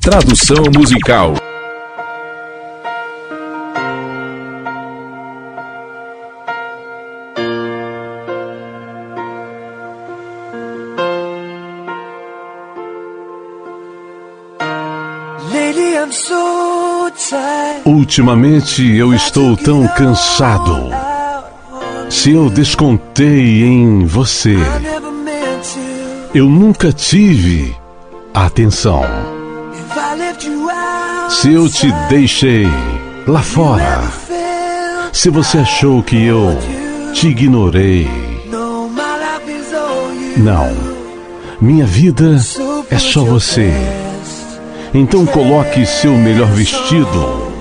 Tradução musical. Ultimamente eu estou tão cansado. Se eu descontei em você, eu nunca tive atenção. Se eu te deixei lá fora, se você achou que eu te ignorei, não. Minha vida é só você. Então coloque seu melhor vestido.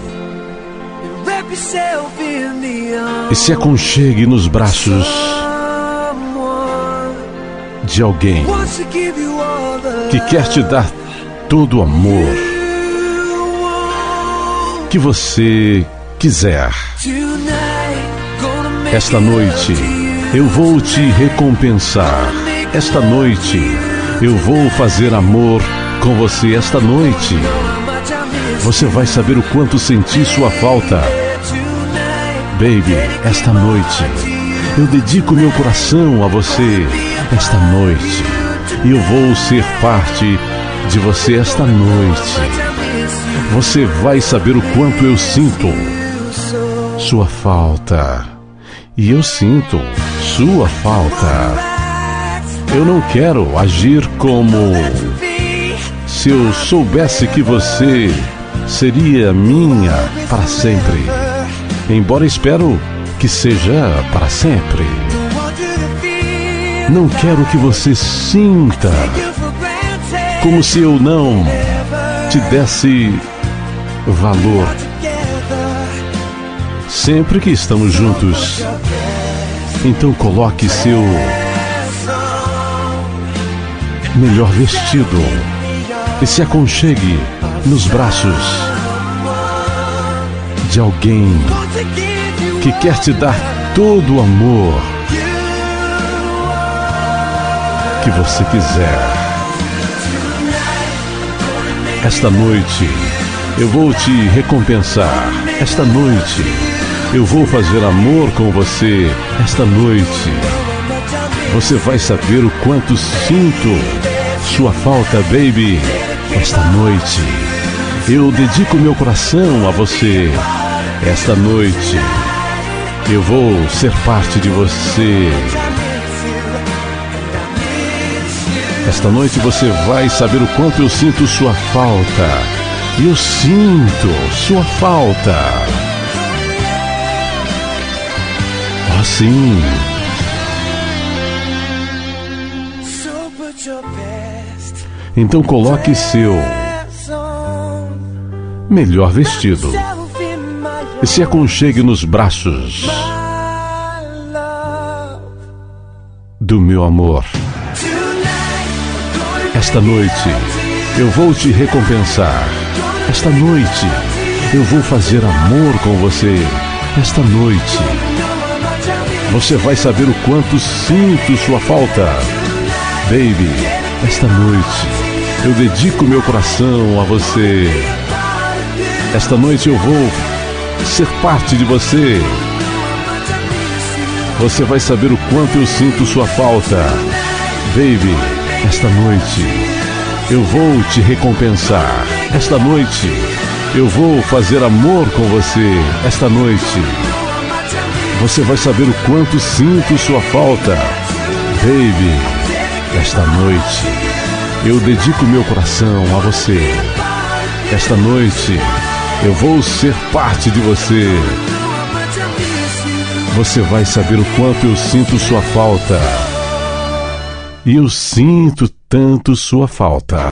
E se aconchegue nos braços de alguém que quer te dar todo o amor que você quiser. Esta noite eu vou te recompensar. Esta noite eu vou fazer amor com você. Esta noite você vai saber o quanto senti sua falta. Baby, esta noite eu dedico meu coração a você. Esta noite eu vou ser parte de você esta noite. Você vai saber o quanto eu sinto sua falta. E eu sinto sua falta. Eu não quero agir como se eu soubesse que você seria minha para sempre embora espero que seja para sempre. Não quero que você sinta como se eu não te desse valor. Sempre que estamos juntos, então coloque seu melhor vestido e se aconchegue nos braços de alguém que quer te dar todo o amor que você quiser. Esta noite eu vou te recompensar. Esta noite eu vou fazer amor com você. Esta noite você vai saber o quanto sinto sua falta, baby. Esta noite eu dedico meu coração a você. Esta noite eu vou ser parte de você. Esta noite você vai saber o quanto eu sinto sua falta. Eu sinto sua falta. Oh, sim. Então coloque seu melhor vestido e se aconchegue nos braços do meu amor. Esta noite eu vou te recompensar. Esta noite eu vou fazer amor com você. Esta noite você vai saber o quanto sinto sua falta. Baby, esta noite eu dedico meu coração a você. Esta noite eu vou ser parte de você. Você vai saber o quanto eu sinto sua falta. Baby, esta noite eu vou te recompensar. Esta noite eu vou fazer amor com você. Esta noite você vai saber o quanto sinto sua falta. Baby, esta noite eu dedico meu coração a você. Esta noite eu vou ser parte de você. Você vai saber o quanto eu sinto sua falta. E eu sinto tanto sua falta.